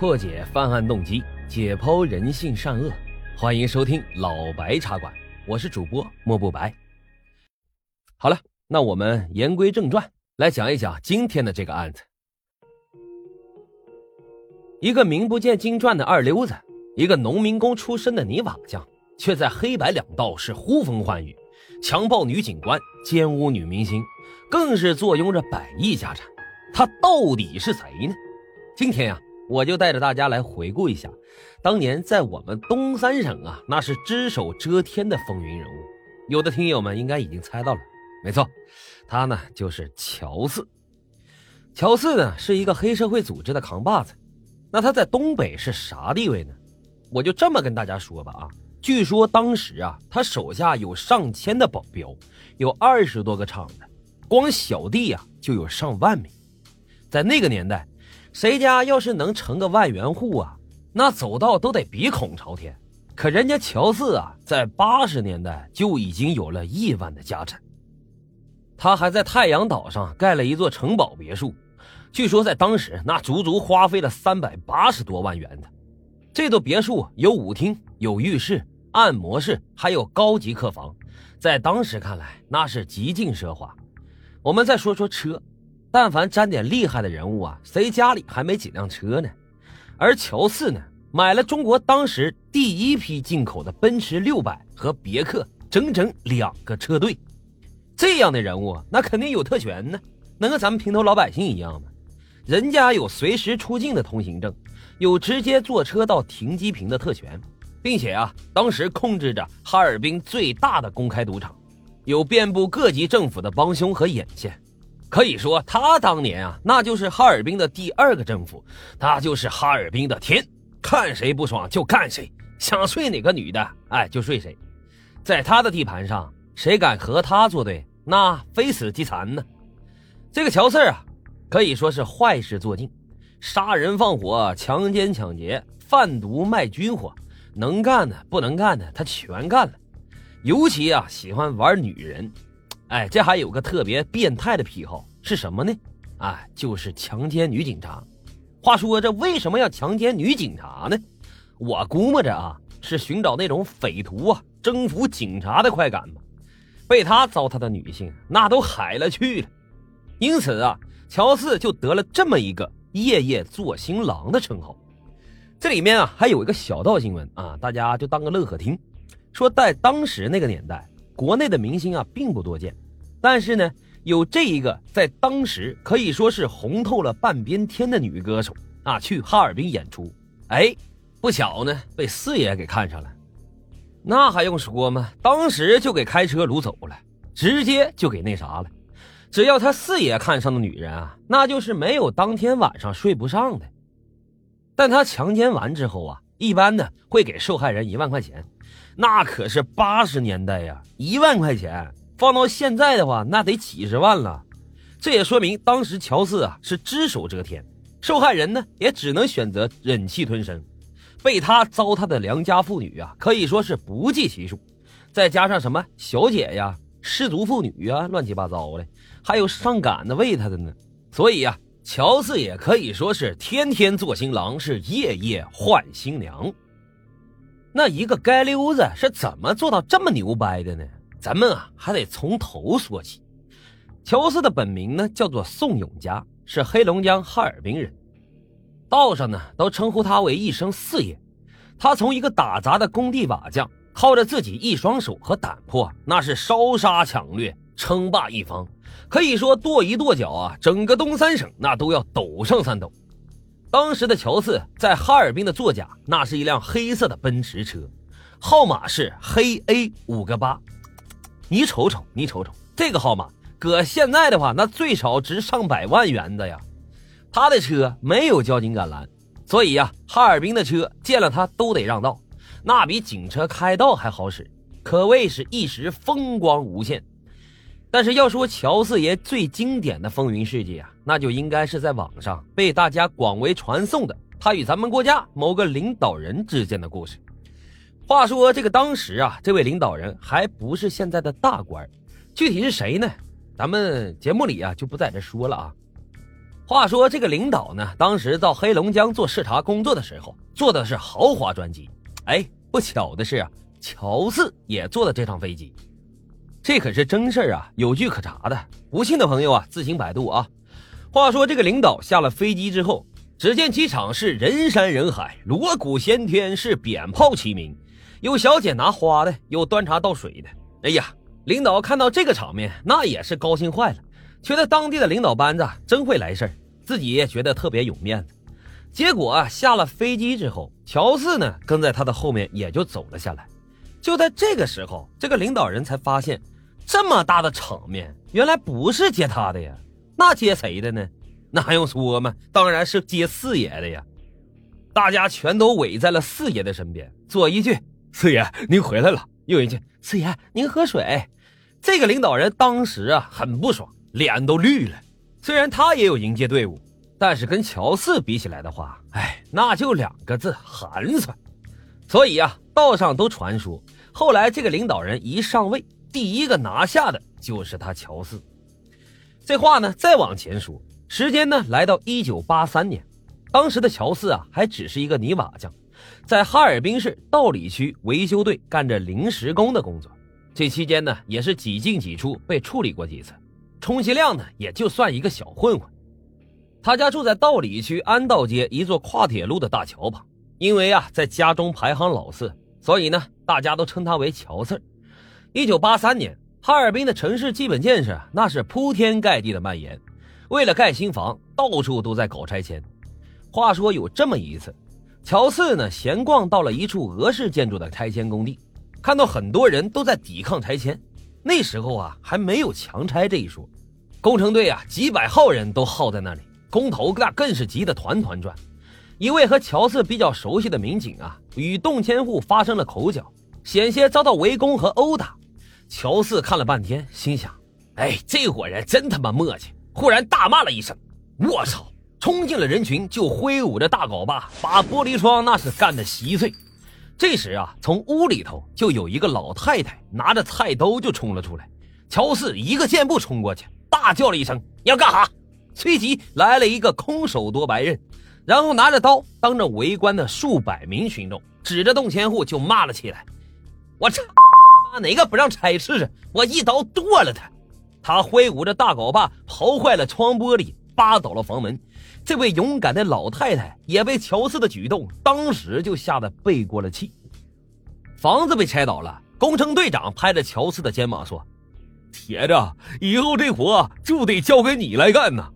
破解犯案动机，解剖人性善恶。欢迎收听老白茶馆，我是主播莫不白。好了，那我们言归正传，来讲一讲今天的这个案子。一个名不见经传的二流子，一个农民工出身的泥瓦匠，却在黑白两道是呼风唤雨，强暴女警官，奸污女明星，更是坐拥着百亿家产。他到底是谁呢？今天呀，我就带着大家来回顾一下，当年在我们东三省啊，那是只手遮天的风云人物。有的听友们应该已经猜到了，没错，他呢就是乔四。乔四呢是一个黑社会组织的扛把子。那他在东北是啥地位呢？我就这么跟大家说吧啊，据说当时啊，他手下有上千的保镖，有二十多个厂子，光小弟啊就有上万名。在那个年代，谁家要是能成个万元户啊，那走道都得鼻孔朝天。可人家乔四啊，在八十年代就已经有了亿万的家产，他还在太阳岛上盖了一座城堡别墅，据说在当时那足足花费了三百八十多万元的。这座别墅有舞厅、有浴室、按摩室，还有高级客房，在当时看来那是极尽奢华。我们再说说车。但凡沾点厉害的人物啊，谁家里还没几辆车呢？而乔四呢，买了中国当时第一批进口的奔驰六百和别克整整两个车队。这样的人物，那肯定有特权呢，能和咱们平头老百姓一样吗？人家有随时出境的通行证，有直接坐车到停机坪的特权，并且啊，当时控制着哈尔滨最大的公开赌场，有遍布各级政府的帮凶和眼线。可以说，他当年啊，那就是哈尔滨的第二个政府，他就是哈尔滨的天，看谁不爽就干谁，想睡哪个女的，哎，就睡谁。在他的地盘上，谁敢和他作对，那非死即残呢。这个乔四啊，可以说是坏事做尽，杀人放火、强奸抢劫、贩毒卖军火，能干的不能干的他全干了，尤其啊喜欢玩女人。哎，这还有个特别变态的癖好是什么呢？哎，就是强奸女警察。话说这为什么要强奸女警察呢？我估摸着啊，是寻找那种匪徒啊征服警察的快感吧。被他糟蹋的女性那都海了去了。因此啊，乔四就得了这么一个“夜夜做新郎”的称号。这里面啊还有一个小道新闻啊，大家就当个乐呵听。说在当时那个年代。国内的明星啊并不多见，但是呢，有这一个在当时可以说是红透了半边天的女歌手啊，去哈尔滨演出，哎，不巧呢被四爷给看上了，那还用说吗？当时就给开车掳走了，直接就给那啥了。只要他四爷看上的女人啊，那就是没有当天晚上睡不上的。但他强奸完之后啊，一般呢会给受害人一万块钱。那可是八十年代呀，一万块钱放到现在的话，那得几十万了。这也说明当时乔四啊是只手遮天，受害人呢也只能选择忍气吞声。被他糟蹋的良家妇女啊，可以说是不计其数。再加上什么小姐呀、失足妇女呀，乱七八糟的，还有上赶子喂他的呢。所以呀，乔四也可以说是天天做新郎，是夜夜换新娘。那一个街溜子是怎么做到这么牛掰的呢？咱们啊还得从头说起。乔四的本名呢叫做宋永嘉，是黑龙江哈尔滨人，道上呢都称呼他为一声四爷。他从一个打杂的工地瓦匠，靠着自己一双手和胆魄，那是烧杀抢掠，称霸一方，可以说跺一跺脚啊，整个东三省那都要抖上三抖。当时的乔四在哈尔滨的座驾，那是一辆黑色的奔驰车，号码是黑 A 五个八。你瞅瞅，你瞅瞅这个号码，搁现在的话，那最少值上百万元的呀。他的车没有交警敢拦，所以呀，哈尔滨的车见了他都得让道，那比警车开道还好使，可谓是一时风光无限。但是要说乔四爷最经典的风云事迹啊，那就应该是在网上被大家广为传颂的他与咱们国家某个领导人之间的故事。话说这个当时啊，这位领导人还不是现在的大官，具体是谁呢？咱们节目里啊就不在这说了啊。话说这个领导呢，当时到黑龙江做视察工作的时候，坐的是豪华专机。哎，不巧的是啊，乔四也坐的这趟飞机。这可是真事儿啊，有据可查的。不信的朋友啊，自行百度啊。话说这个领导下了飞机之后，只见机场是人山人海，锣鼓喧天，是鞭炮齐鸣，有小姐拿花的，有端茶倒水的。哎呀，领导看到这个场面，那也是高兴坏了，觉得当地的领导班子真会来事儿。自己也觉得特别有面子，结果下了飞机之后，乔四呢跟在他的后面也就走了下来。就在这个时候，这个领导人才发现，这么大的场面，原来不是接他的呀，那接谁的呢？那还用说吗？当然是接四爷的呀！大家全都围在了四爷的身边，左一句“四爷您回来了”，右一句“四爷您喝水”。这个领导人当时啊很不爽，脸都绿了。虽然他也有迎接队伍，但是跟乔四比起来的话，哎，那就两个字寒酸。所以啊，道上都传说，后来这个领导人一上位，第一个拿下的就是他乔四。这话呢，再往前说，时间呢来到一九八三年，当时的乔四啊还只是一个泥瓦匠，在哈尔滨市道里区维修队干着临时工的工作。这期间呢，也是几进几出，被处理过几次。充其量呢，也就算一个小混混。他家住在道里区安道街一座跨铁路的大桥旁。因为啊，在家中排行老四，所以呢，大家都称他为乔四。一九八三年，哈尔滨的城市基本建设那是铺天盖地的蔓延，为了盖新房，到处都在搞拆迁。话说有这么一次，乔四呢闲逛到了一处俄式建筑的拆迁工地，看到很多人都在抵抗拆迁。那时候啊，还没有强拆这一说，工程队啊，几百号人都耗在那里，工头那更是急得团团转。一位和乔四比较熟悉的民警啊，与动迁户发生了口角，险些遭到围攻和殴打。乔四看了半天，心想：“哎，这伙人真他妈磨叽！”忽然大骂了一声：“我操！”冲进了人群，就挥舞着大镐把，把玻璃窗那是干得稀碎。这时啊，从屋里头就有一个老太太拿着菜刀就冲了出来。乔四一个箭步冲过去，大叫了一声：“你要干啥？”随即来了一个空手夺白刃，然后拿着刀当着围观的数百名群众，指着动迁户就骂了起来：“我操！哪个不让拆试试？我一刀剁了他！”他挥舞着大镐把，刨坏了窗玻璃，扒倒了房门。这位勇敢的老太太也被乔四的举动当时就吓得背过了气。房子被拆倒了，工程队长拍着乔四的肩膀说：“铁子，以后这活就得交给你来干呐。”